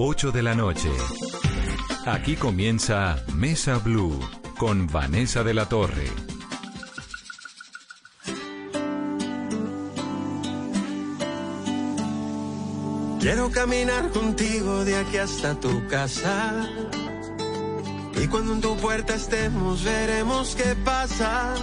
8 de la noche. Aquí comienza Mesa Blue con Vanessa de la Torre. Quiero caminar contigo de aquí hasta tu casa. Y cuando en tu puerta estemos, veremos qué pasa.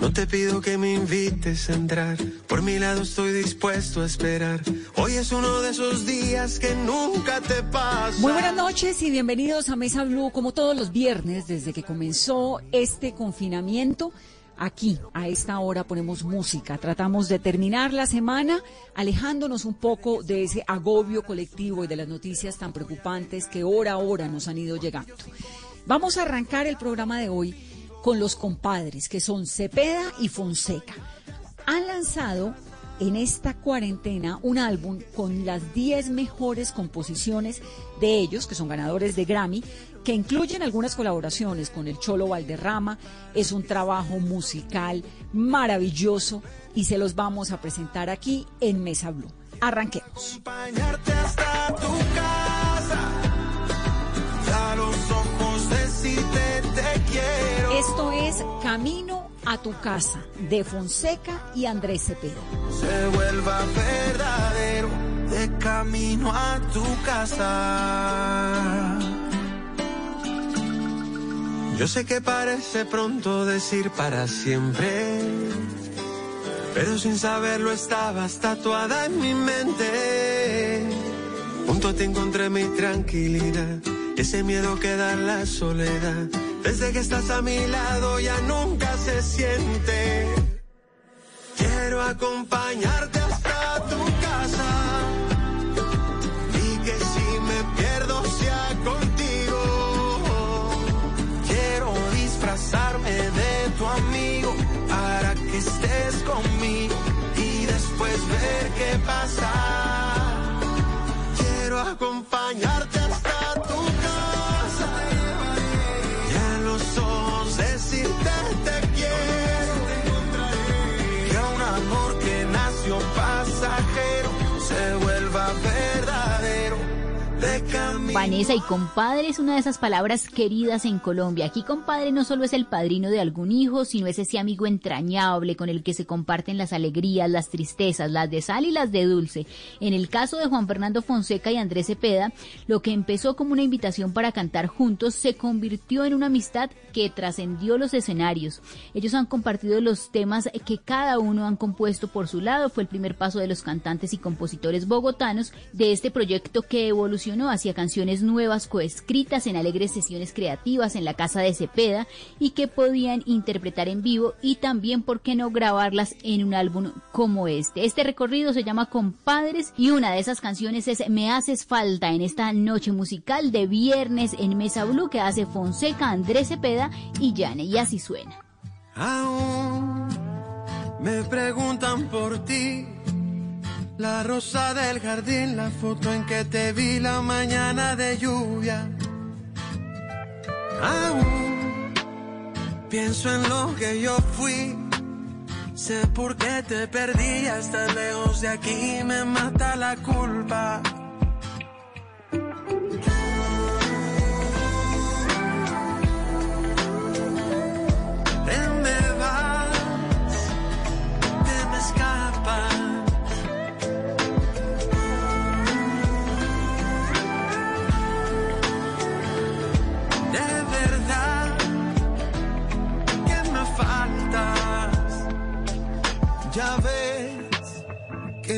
No te pido que me invites a entrar, por mi lado estoy dispuesto a esperar. Hoy es uno de esos días que nunca te pasa. Muy buenas noches y bienvenidos a Mesa Blue, como todos los viernes, desde que comenzó este confinamiento. Aquí, a esta hora, ponemos música. Tratamos de terminar la semana alejándonos un poco de ese agobio colectivo y de las noticias tan preocupantes que hora a hora nos han ido llegando. Vamos a arrancar el programa de hoy con los compadres, que son Cepeda y Fonseca. Han lanzado en esta cuarentena un álbum con las 10 mejores composiciones de ellos, que son ganadores de Grammy, que incluyen algunas colaboraciones con el Cholo Valderrama. Es un trabajo musical maravilloso y se los vamos a presentar aquí en Mesa Blue. Arranquemos. hasta tu casa, los ojos te quiero. Esto es Camino a tu casa de Fonseca y Andrés Cepeda. Se vuelva verdadero de camino a tu casa. Yo sé que parece pronto decir para siempre, pero sin saberlo estabas tatuada en mi mente. Junto ti encontré mi tranquilidad, ese miedo que da la soledad. Desde que estás a mi lado ya nunca se siente. Quiero acompañarte hasta tu casa y que si me pierdo sea contigo. Quiero disfrazarme de tu amigo para que estés conmigo y después ver qué pasa. Vanessa y compadre es una de esas palabras queridas en Colombia. Aquí compadre no solo es el padrino de algún hijo, sino es ese amigo entrañable con el que se comparten las alegrías, las tristezas, las de sal y las de dulce. En el caso de Juan Fernando Fonseca y Andrés Cepeda, lo que empezó como una invitación para cantar juntos se convirtió en una amistad que trascendió los escenarios. Ellos han compartido los temas que cada uno han compuesto por su lado. Fue el primer paso de los cantantes y compositores bogotanos de este proyecto que evolucionó hacia canciones nuevas coescritas en alegres sesiones creativas en la casa de Cepeda y que podían interpretar en vivo y también, ¿por qué no grabarlas en un álbum como este? Este recorrido se llama Compadres y una de esas canciones es Me haces falta en esta noche musical de viernes en Mesa Blue que hace Fonseca, Andrés Cepeda y Yane y así suena. Aún me preguntan por ti. La rosa del jardín, la foto en que te vi la mañana de lluvia. Aún pienso en lo que yo fui. Sé por qué te perdí, hasta lejos de aquí me mata la culpa.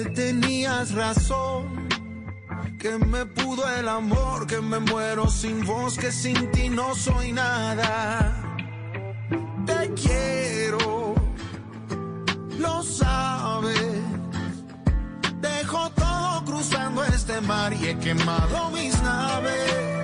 Tenías razón. Que me pudo el amor, que me muero sin vos, que sin ti no soy nada te quiero, lo sabes. Dejo todo cruzando este mar y he quemado mis naves.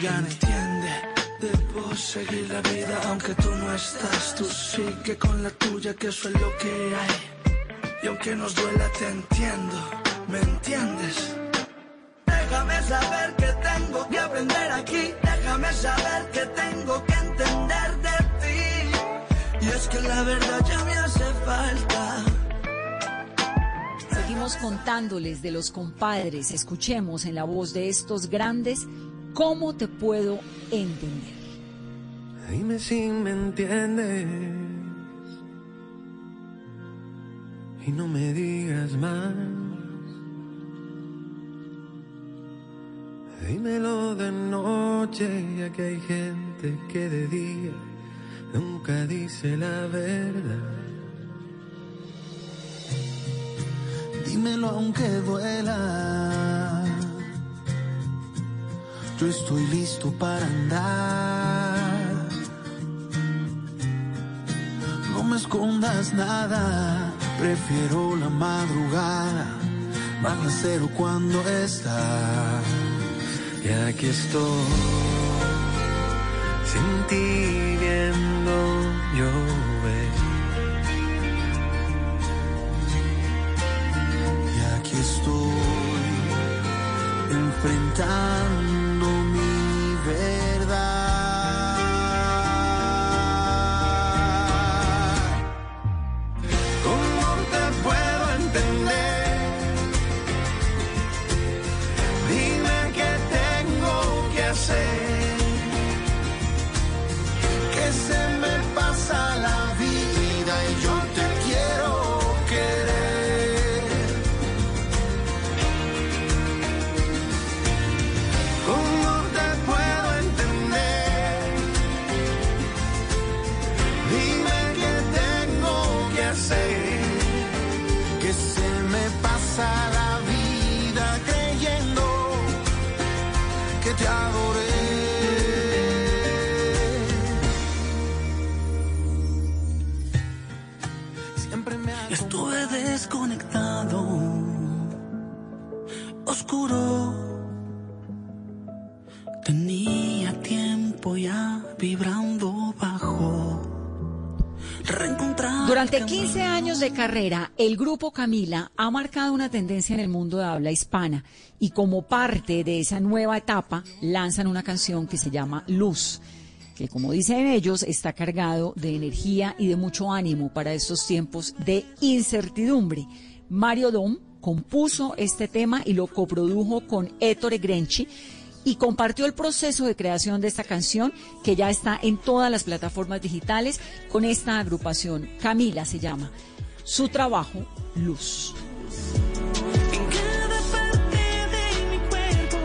Ya no entiende. Debo seguir la vida, aunque tú no estás, tú sí que con la tuya, que eso es lo que hay. Y aunque nos duela, te entiendo, ¿me entiendes? Déjame saber que tengo que aprender aquí, déjame saber que tengo que entender de ti. Y es que la verdad ya me hace falta. Seguimos contándoles de los compadres. Escuchemos en la voz de estos grandes cómo te puedo entender. Dime si me entiendes y no me digas más. Dímelo de noche, ya que hay gente que de día nunca dice la verdad. Dímelo aunque duela. Yo estoy listo para andar. No me escondas nada, prefiero la madrugada, bajo cero cuando está. Y aquí estoy, sin ti viendo llover. Y aquí estoy, enfrentando mi de carrera, el grupo Camila ha marcado una tendencia en el mundo de habla hispana y como parte de esa nueva etapa lanzan una canción que se llama Luz, que como dicen ellos está cargado de energía y de mucho ánimo para estos tiempos de incertidumbre. Mario Dom compuso este tema y lo coprodujo con Ettore Grenchi y compartió el proceso de creación de esta canción que ya está en todas las plataformas digitales con esta agrupación. Camila se llama. Su trabajo, Luz. En cada parte de mi cuerpo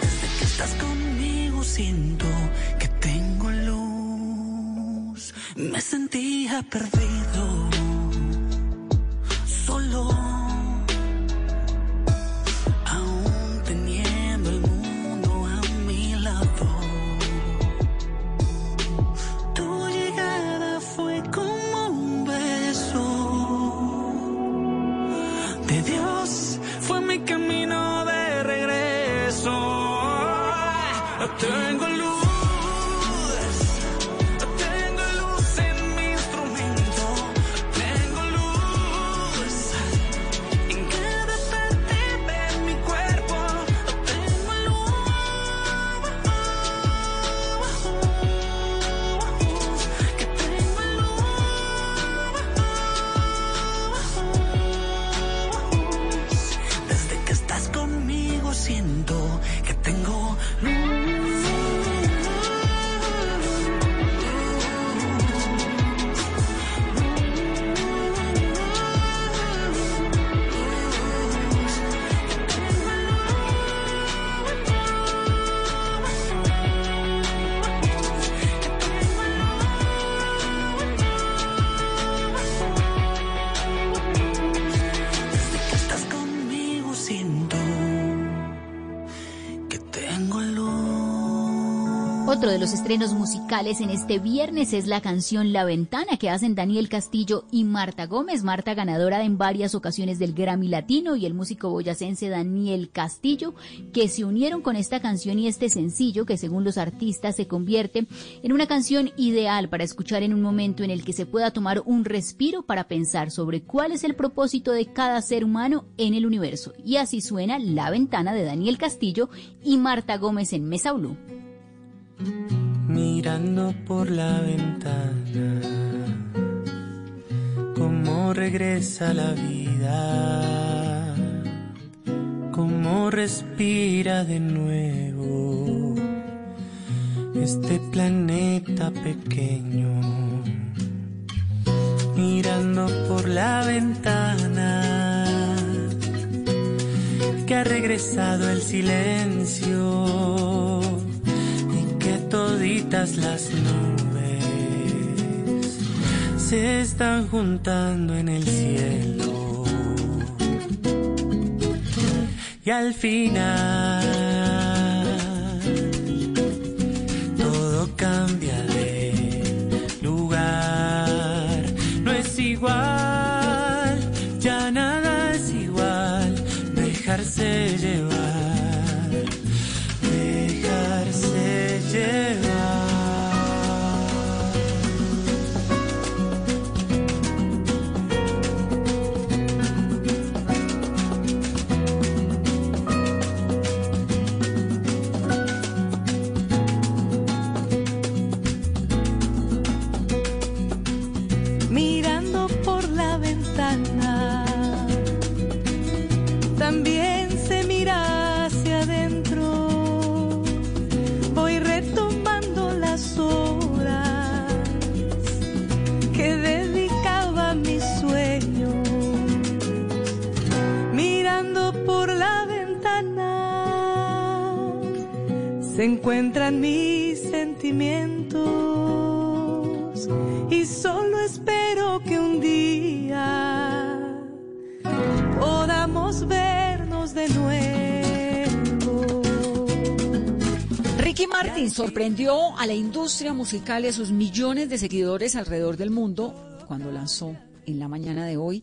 Desde que estás conmigo siento que tengo luz. Me sentía perdido, estrenos musicales en este viernes es la canción La Ventana que hacen Daniel Castillo y Marta Gómez. Marta ganadora en varias ocasiones del Grammy Latino y el músico boyacense Daniel Castillo que se unieron con esta canción y este sencillo que según los artistas se convierte en una canción ideal para escuchar en un momento en el que se pueda tomar un respiro para pensar sobre cuál es el propósito de cada ser humano en el universo. Y así suena La Ventana de Daniel Castillo y Marta Gómez en Mesa Blue mirando por la ventana, cómo regresa la vida, cómo respira de nuevo este planeta pequeño, mirando por la ventana, que ha regresado el silencio toditas las nubes se están juntando en el cielo. Y al final todo cambia encuentran mis sentimientos y solo espero que un día podamos vernos de nuevo. Ricky Martin sorprendió a la industria musical y a sus millones de seguidores alrededor del mundo cuando lanzó en la mañana de hoy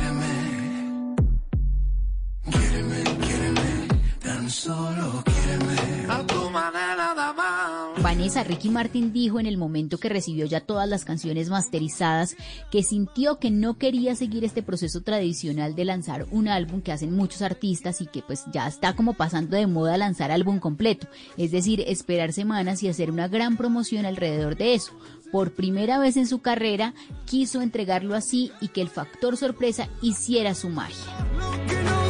solo a tu manera de Vanessa, Ricky Martin dijo en el momento que recibió ya todas las canciones masterizadas que sintió que no quería seguir este proceso tradicional de lanzar un álbum que hacen muchos artistas y que pues ya está como pasando de moda lanzar álbum completo, es decir, esperar semanas y hacer una gran promoción alrededor de eso. Por primera vez en su carrera quiso entregarlo así y que el factor sorpresa hiciera su magia.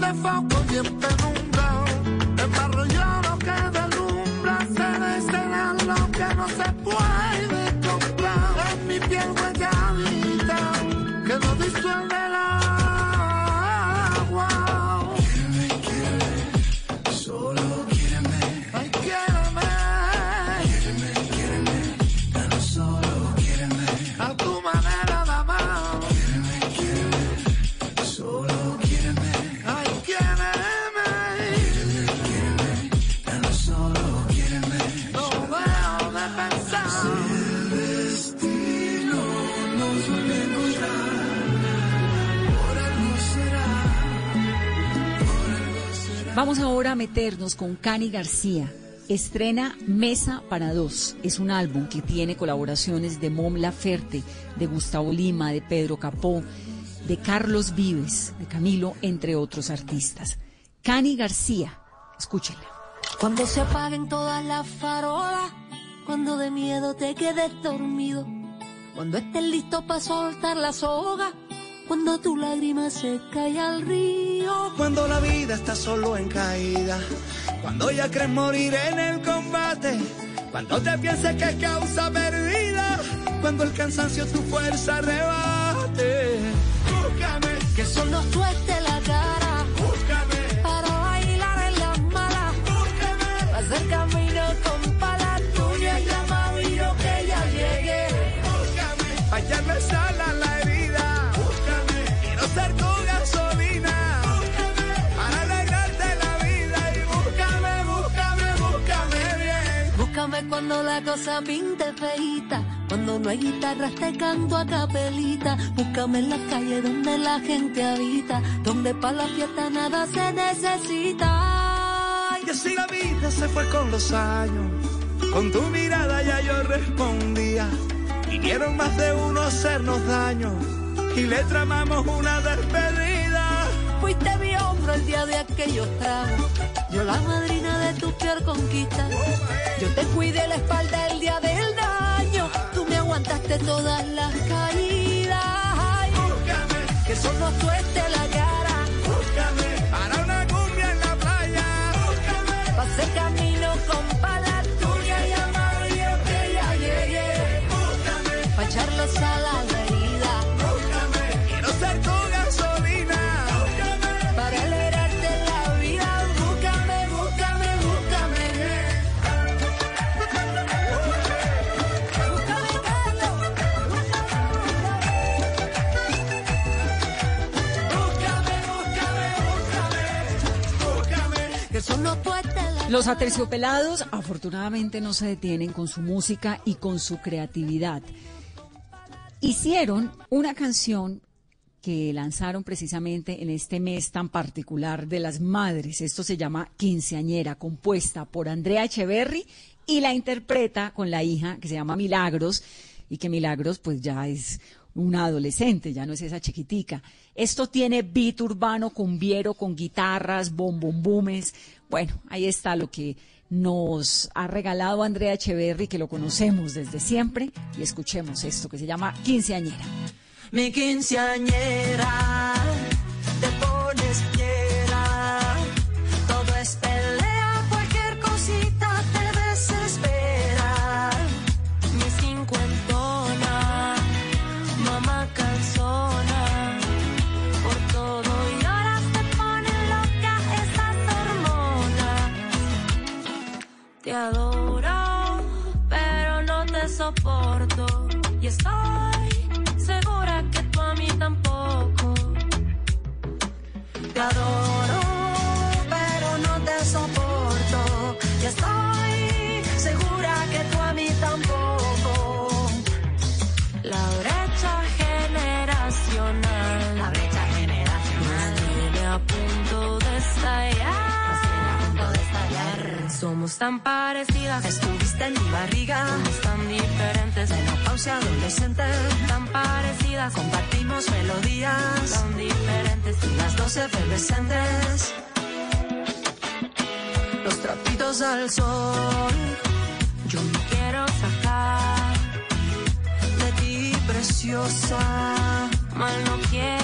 La luz Vamos ahora a meternos con Cani García. Estrena Mesa para Dos. Es un álbum que tiene colaboraciones de Mom Laferte, de Gustavo Lima, de Pedro Capó, de Carlos Vives, de Camilo, entre otros artistas. Cani García, escúchenla. Cuando se apaguen todas las farolas, cuando de miedo te quedes dormido, cuando estés listo para soltar la soga, cuando tu lágrima se cae al río. Cuando la vida está solo en caída, cuando ya crees morir en el combate, cuando te pienses que es causa perdida, cuando el cansancio tu fuerza rebate. Cuando la cosa pinte feita. Cuando no hay guitarras te canto a capelita. Búscame en la calle donde la gente habita. Donde para la fiesta nada se necesita. Y así la vida se fue con los años. Con tu mirada ya yo respondía. Vinieron más de uno a hacernos daño. Y le tramamos una despedida. Fuiste mi el día de aquellos tragos. Yo la madrina de tu peor conquista. Yo te cuidé la espalda el día del daño. Tú me aguantaste todas las caídas. Que suelte la Los aterciopelados afortunadamente no se detienen con su música y con su creatividad. Hicieron una canción que lanzaron precisamente en este mes tan particular de las madres. Esto se llama Quinceañera, compuesta por Andrea Echeverry y la interpreta con la hija que se llama Milagros y que Milagros pues ya es una adolescente, ya no es esa chiquitica. Esto tiene beat urbano, cumbiero, con guitarras, bombombumes. Bueno, ahí está lo que nos ha regalado Andrea Echeverry, que lo conocemos desde siempre, y escuchemos esto que se llama Quinceañera. Mi quinceañera, Tan parecidas. Estuviste en mi barriga. Somos tan diferentes. Menopausia adolescente. Tan parecidas. Compartimos melodías. Tan diferentes. Y las dos efervescentes. Los trapitos al sol. Yo me quiero sacar de ti, preciosa. Mal no quiero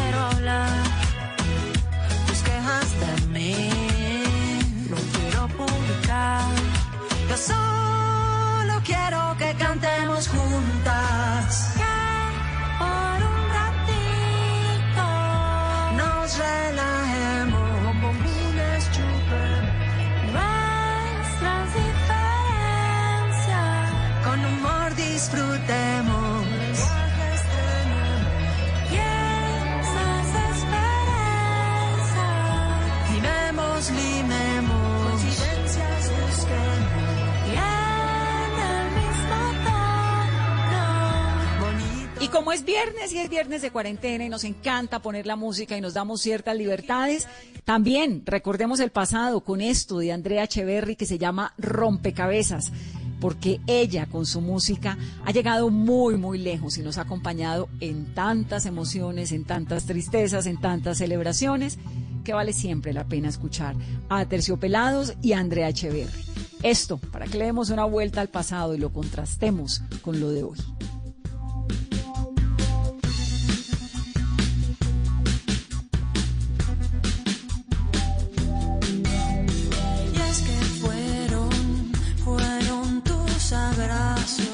como es viernes y es viernes de cuarentena y nos encanta poner la música y nos damos ciertas libertades, también recordemos el pasado con esto de Andrea Echeverry que se llama Rompecabezas, porque ella con su música ha llegado muy, muy lejos y nos ha acompañado en tantas emociones, en tantas tristezas, en tantas celebraciones, que vale siempre la pena escuchar a Terciopelados y a Andrea Echeverry. Esto, para que le demos una vuelta al pasado y lo contrastemos con lo de hoy. Soon.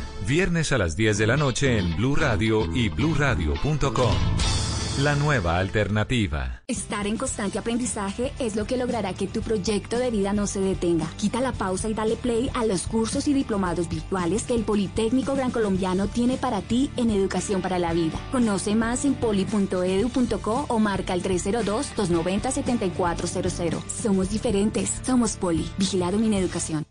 viernes a las 10 de la noche en Blue Radio y bluradio.com. La nueva alternativa. Estar en constante aprendizaje es lo que logrará que tu proyecto de vida no se detenga. Quita la pausa y dale play a los cursos y diplomados virtuales que el Politécnico Gran Colombiano tiene para ti en Educación para la Vida. Conoce más en poli.edu.co o marca el 302-290-7400. Somos diferentes, somos Poli. Vigilado Mineducación.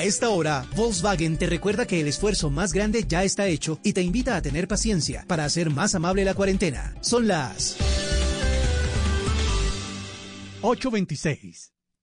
A esta hora, Volkswagen te recuerda que el esfuerzo más grande ya está hecho y te invita a tener paciencia para hacer más amable la cuarentena. Son las 8.26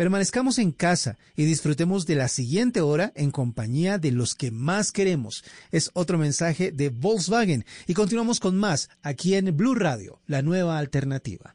permanezcamos en casa y disfrutemos de la siguiente hora en compañía de los que más queremos. Es otro mensaje de Volkswagen y continuamos con más aquí en Blue Radio, la nueva alternativa.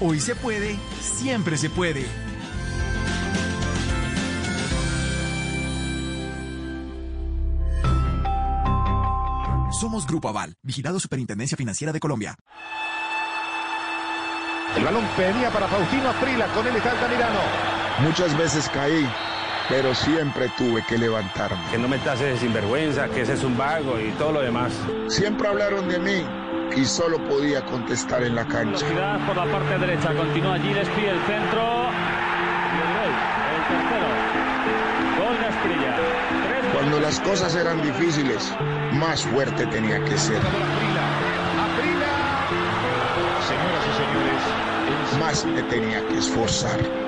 Hoy se puede, siempre se puede. Somos Grupo Aval, vigilado Superintendencia Financiera de Colombia. El balón pedía para Faustino Aprila, con él está Altamirano. Muchas veces caí, pero siempre tuve que levantarme. Que no me tases de sinvergüenza, que ese es un vago y todo lo demás. Siempre hablaron de mí y solo podía contestar en la cancha. Por la parte derecha, continúa allí, despide el centro. Y el gol, el tercero. Gol de Asprilla. Cuando las cosas eran difíciles, más fuerte tenía que ser. Más me tenía que esforzar.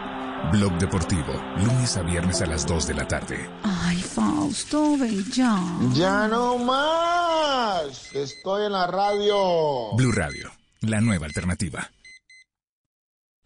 Blog Deportivo, lunes a viernes a las 2 de la tarde. Ay, Fausto, ya. Ya no más. Estoy en la radio. Blue Radio, la nueva alternativa.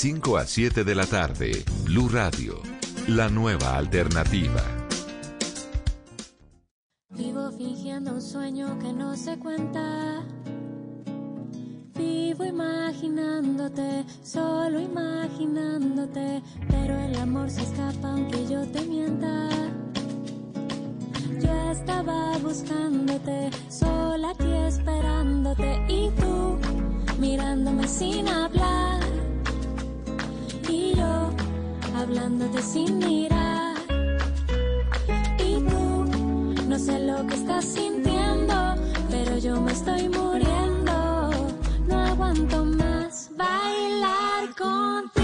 5 a 7 de la tarde, Blue Radio, la nueva alternativa. Vivo fingiendo un sueño que no se cuenta. Vivo imaginándote, solo imaginándote, pero el amor se escapa aunque yo te mienta. Yo estaba buscándote, sola aquí esperándote y tú mirándome sin hablar hablándote sin mirar. Y tú no sé lo que estás sintiendo, pero yo me estoy muriendo, no aguanto más bailar contigo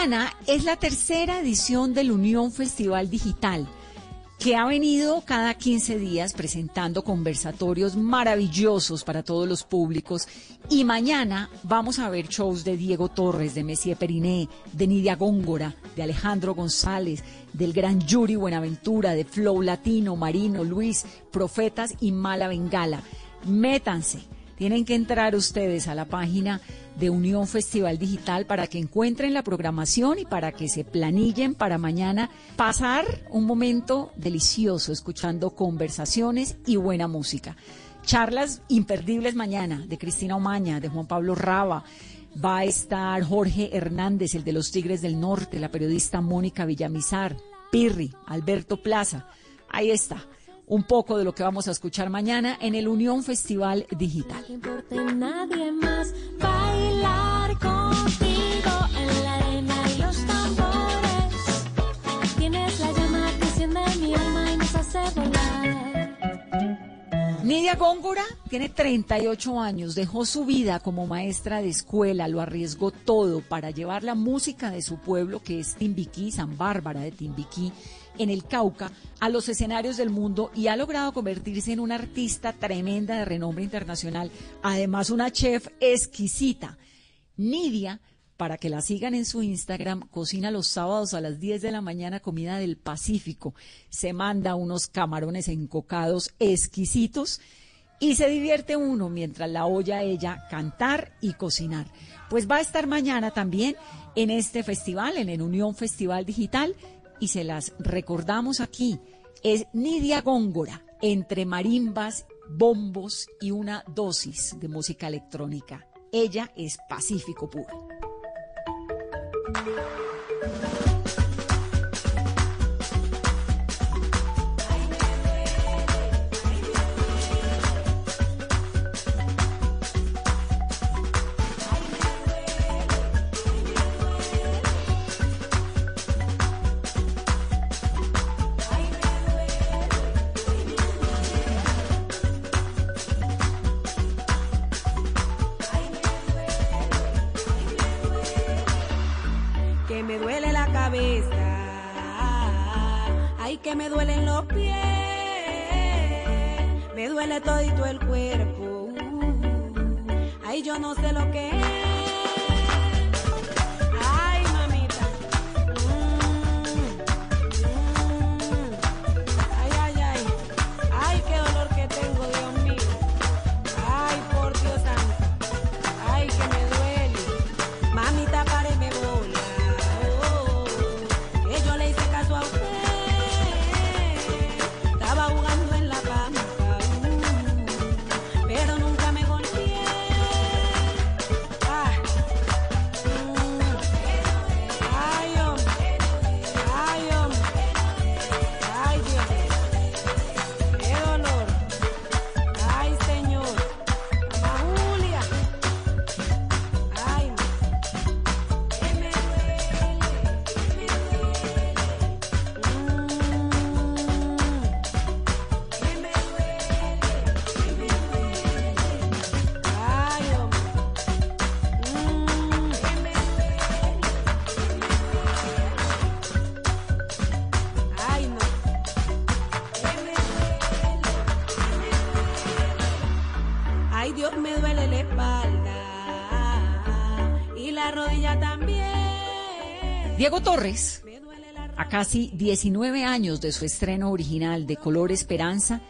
Mañana es la tercera edición del Unión Festival Digital, que ha venido cada 15 días presentando conversatorios maravillosos para todos los públicos. Y mañana vamos a ver shows de Diego Torres, de Messier Periné, de Nidia Góngora, de Alejandro González, del gran Yuri Buenaventura, de Flow Latino, Marino, Luis, Profetas y Mala Bengala. Métanse. Tienen que entrar ustedes a la página de Unión Festival Digital para que encuentren la programación y para que se planillen para mañana pasar un momento delicioso escuchando conversaciones y buena música. Charlas imperdibles mañana de Cristina Omaña, de Juan Pablo Raba. Va a estar Jorge Hernández, el de los Tigres del Norte, la periodista Mónica Villamizar, Pirri, Alberto Plaza. Ahí está un poco de lo que vamos a escuchar mañana en el Unión Festival Digital. Nidia Góngora tiene 38 años, dejó su vida como maestra de escuela, lo arriesgó todo para llevar la música de su pueblo, que es Timbiquí, San Bárbara de Timbiquí, en el Cauca, a los escenarios del mundo y ha logrado convertirse en una artista tremenda de renombre internacional, además una chef exquisita. Nidia, para que la sigan en su Instagram, cocina los sábados a las 10 de la mañana comida del Pacífico, se manda unos camarones encocados exquisitos y se divierte uno mientras la oye a ella cantar y cocinar. Pues va a estar mañana también en este festival, en el Unión Festival Digital, y se las recordamos aquí. Es Nidia Góngora, entre marimbas, bombos y una dosis de música electrónica. Ella es Pacífico puro. うん。Me duelen los pies, me duele todito el cuerpo, ay yo no sé lo que es. Diego Torres, a casi 19 años de su estreno original de Color Esperanza,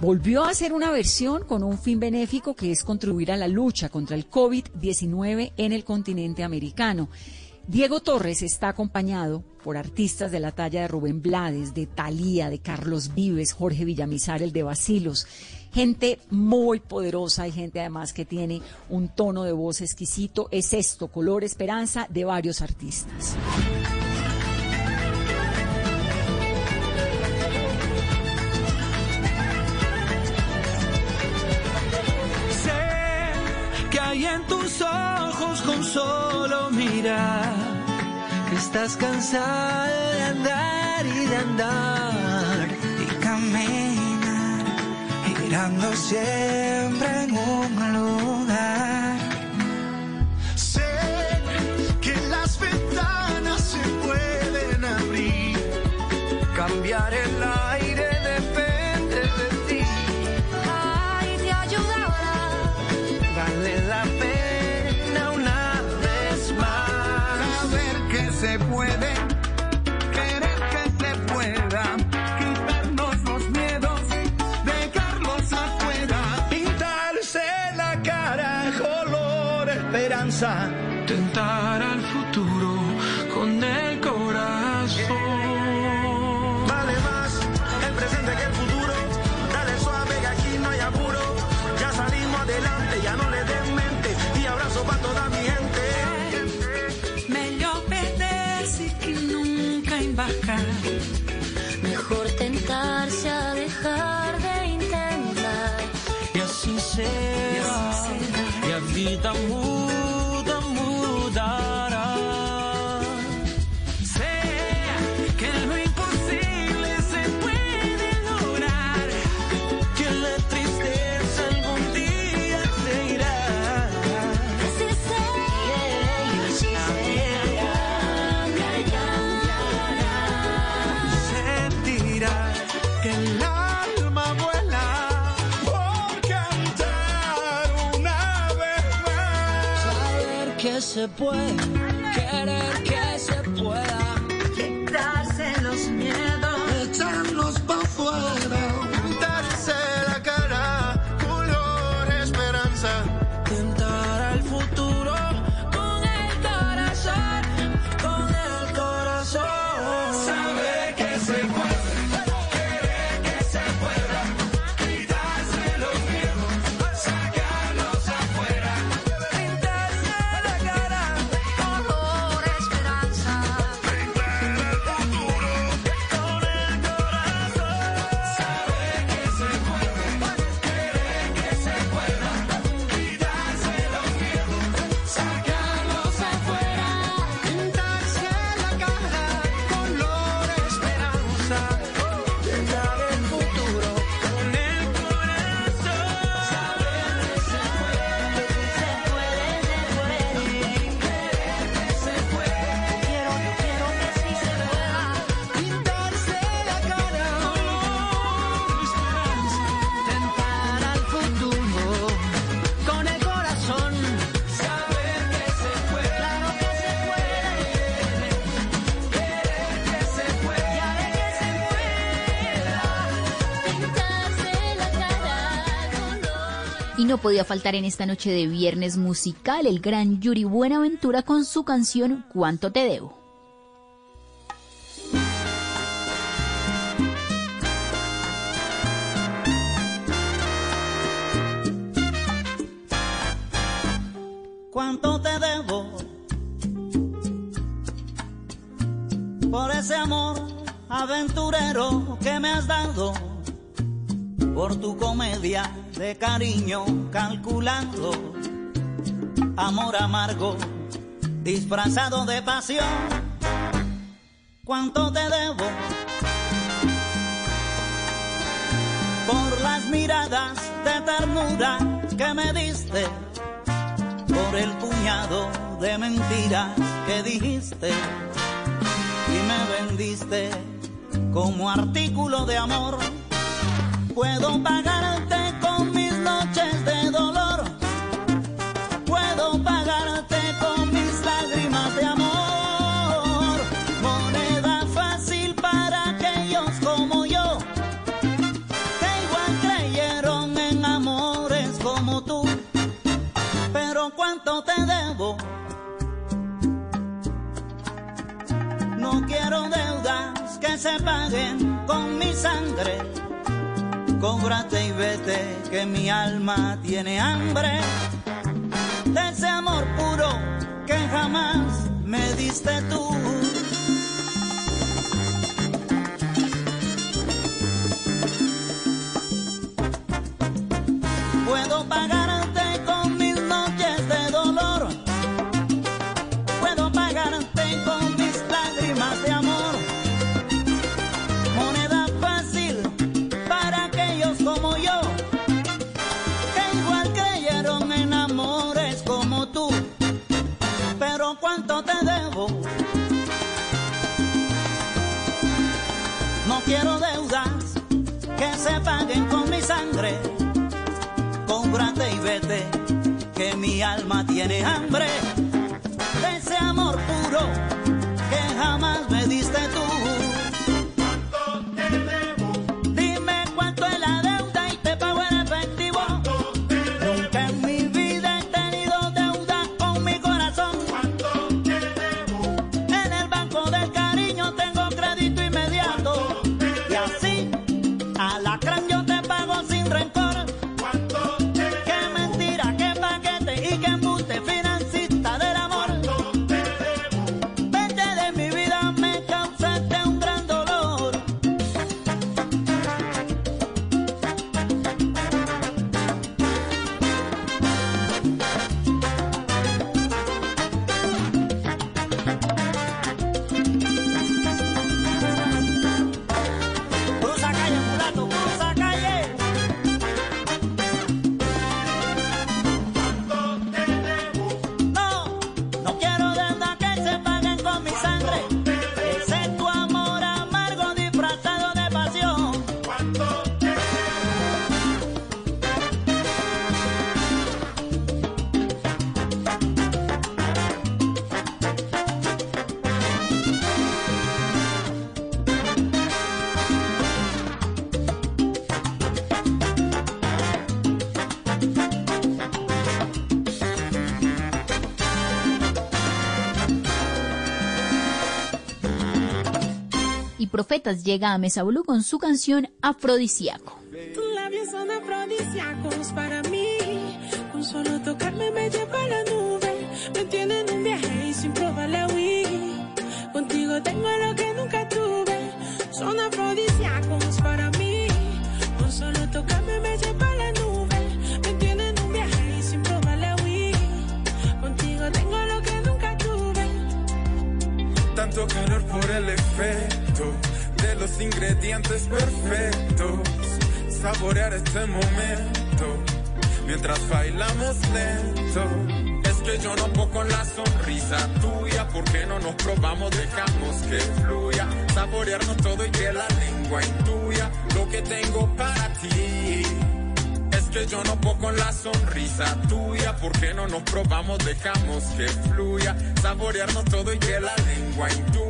volvió a hacer una versión con un fin benéfico que es contribuir a la lucha contra el COVID-19 en el continente americano. Diego Torres está acompañado por artistas de la talla de Rubén Blades, de Talía, de Carlos Vives, Jorge Villamizar, el de Basilos. Gente muy poderosa y gente además que tiene un tono de voz exquisito. Es esto, color esperanza de varios artistas. Sé que hay en tus ojos con solo mirar estás cansada de andar y de andar y caminar girando siempre en un esperanza, que se puede, querer que se pueda. Podía faltar en esta noche de viernes musical el gran Yuri Buenaventura con su canción ¿Cuánto te debo? ¿Cuánto te debo por ese amor aventurero que me has dado? Por tu comedia de cariño calculando, amor amargo disfrazado de pasión. ¿Cuánto te debo por las miradas de ternura que me diste? por el puñado de mentiras que dijiste y me vendiste como artículo de amor. Puedo pagarte se paguen con mi sangre. Cóbrate y vete que mi alma tiene hambre de ese amor puro que jamás me diste tú. Puedo pagarte se paguen con mi sangre. Cómprate y vete, que mi alma tiene hambre Profetas llega a Mesa Blue con su canción Afrodisíaco. Tus labios son afrodisíacos para mí. Con solo tocarme me lleva a la nube. Me tienen un viaje y sin probar la Wii. Contigo tengo lo que nunca tuve. Son afrodisíacos para mí. Con solo tocarme me lleva a la nube. Me tienen un viaje y sin probar la Wii. Contigo tengo lo que nunca tuve. Tanto calor por el efecto de los ingredientes perfectos. Saborear este momento mientras bailamos lento. Es que yo no puedo con la sonrisa tuya. ¿Por qué no nos probamos? Dejamos que fluya. Saborearnos todo y que la lengua intuya lo que tengo para ti. Es que yo no puedo con la sonrisa tuya. ¿Por qué no nos probamos? Dejamos que fluya. Saborearnos todo y que la lengua intuya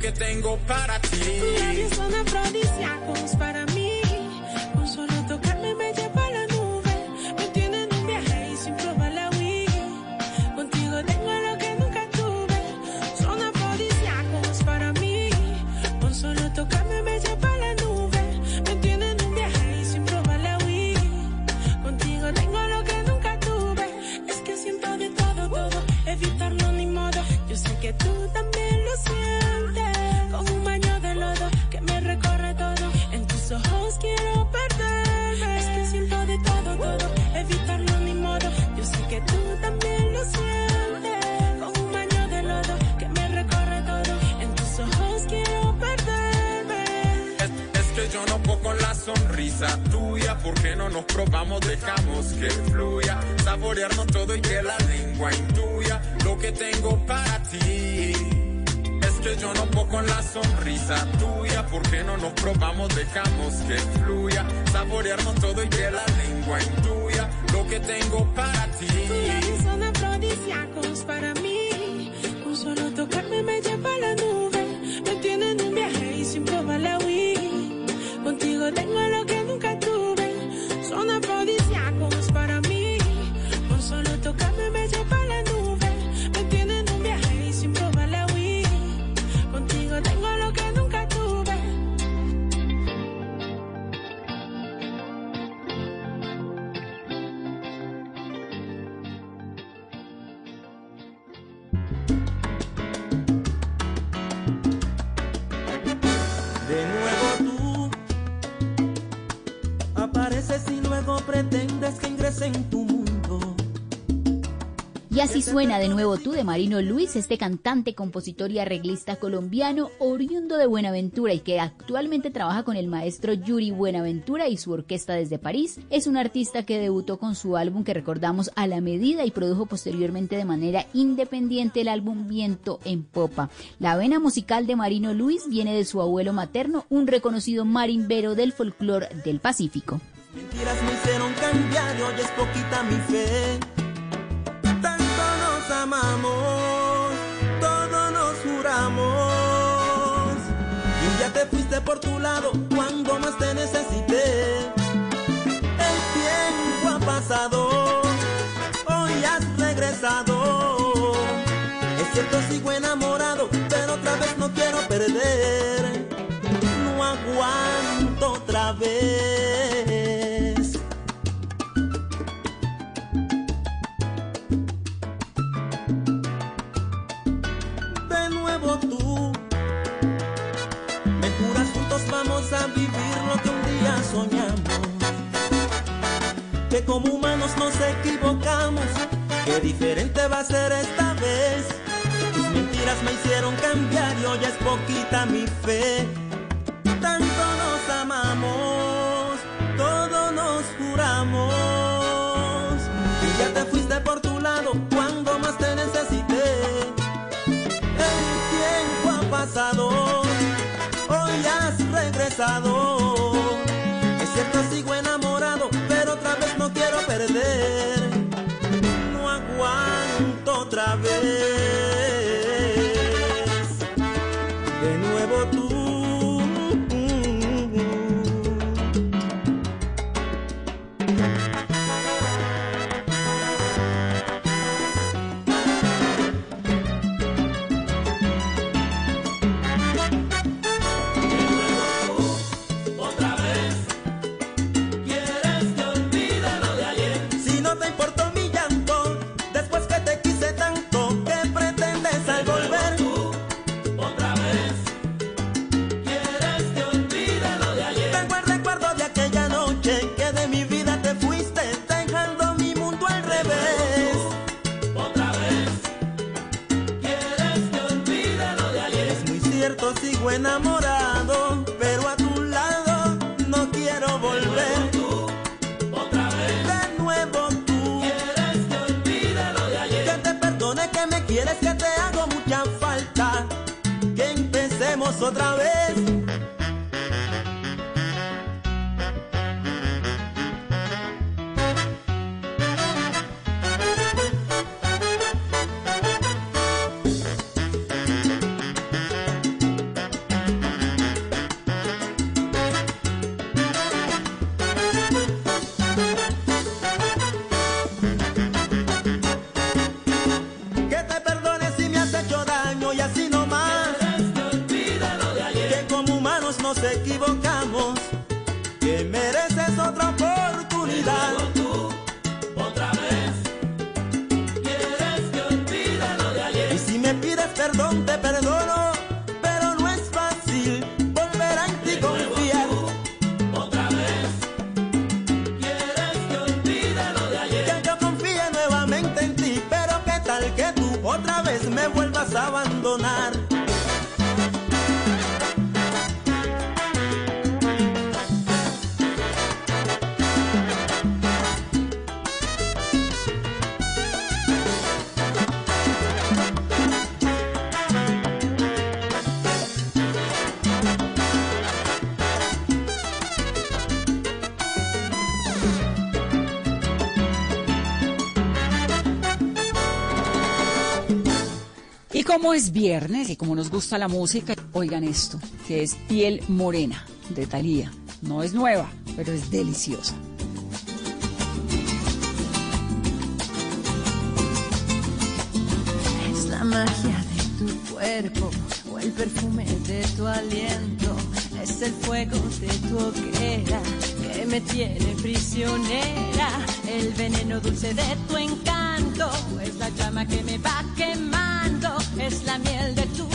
que tengo para ti. Tus labios son afrodisíacos para mí. Con solo tocarme me lleva a la nube. Me tienen un viaje y sin probar la Wii. Contigo tengo lo que nunca tuve. Son afrodisíacos para mí. Con solo tocarme me lleva a la nube. Me tienen un viaje y sin probar la Wii. Contigo tengo lo que nunca tuve. Es que siento de todo, todo. Evitarlo ni modo. Yo sé que tú también sonrisa tuya. ¿Por qué no nos probamos? Dejamos que fluya. Saborearnos todo y que la lengua intuya lo que tengo para ti. Es que yo no puedo con la sonrisa tuya. ¿Por qué no nos probamos? Dejamos que fluya. Saborearnos todo y que la lengua intuya lo que tengo para ti. Tus labios son afrodisíacos para mí. Con solo tocarme me lleva a la nube. Tengo lo suena de nuevo tú de Marino Luis, este cantante, compositor y arreglista colombiano oriundo de Buenaventura y que actualmente trabaja con el maestro Yuri Buenaventura y su orquesta desde París. Es un artista que debutó con su álbum que recordamos a la medida y produjo posteriormente de manera independiente el álbum Viento en Popa. La vena musical de Marino Luis viene de su abuelo materno, un reconocido marimbero del folclore del Pacífico. Mentiras me hicieron cambiar hoy es poquita mi fe. Amamos, todo nos juramos. Y día te fuiste por tu lado cuando más te necesité. El tiempo ha pasado, hoy has regresado. Es cierto, sigo enamorado, pero otra vez no quiero perder. No aguanto otra vez. Que como humanos nos equivocamos, que diferente va a ser esta vez. Tus mentiras me hicieron cambiar y hoy es poquita mi fe. Tanto nos amamos, todo nos juramos. Y ya te fuiste por tu lado cuando más te necesité. El tiempo ha pasado, hoy has regresado. No vuelvas a abandonar. Como es viernes y como nos gusta la música, oigan esto, que es Piel Morena de Thalía. No es nueva, pero es deliciosa. Es la magia de tu cuerpo o el perfume de tu aliento. Es el fuego de tu hoguera que me tiene prisionera. El veneno dulce de tu encanto es la llama que me va. Es la miel de tu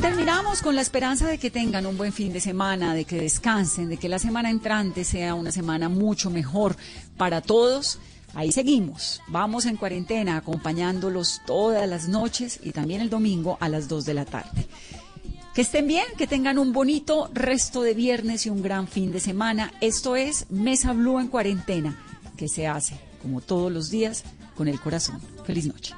Terminamos con la esperanza de que tengan un buen fin de semana, de que descansen, de que la semana entrante sea una semana mucho mejor para todos. Ahí seguimos. Vamos en cuarentena acompañándolos todas las noches y también el domingo a las 2 de la tarde. Que estén bien, que tengan un bonito resto de viernes y un gran fin de semana. Esto es Mesa Blue en cuarentena, que se hace, como todos los días, con el corazón. Feliz noche.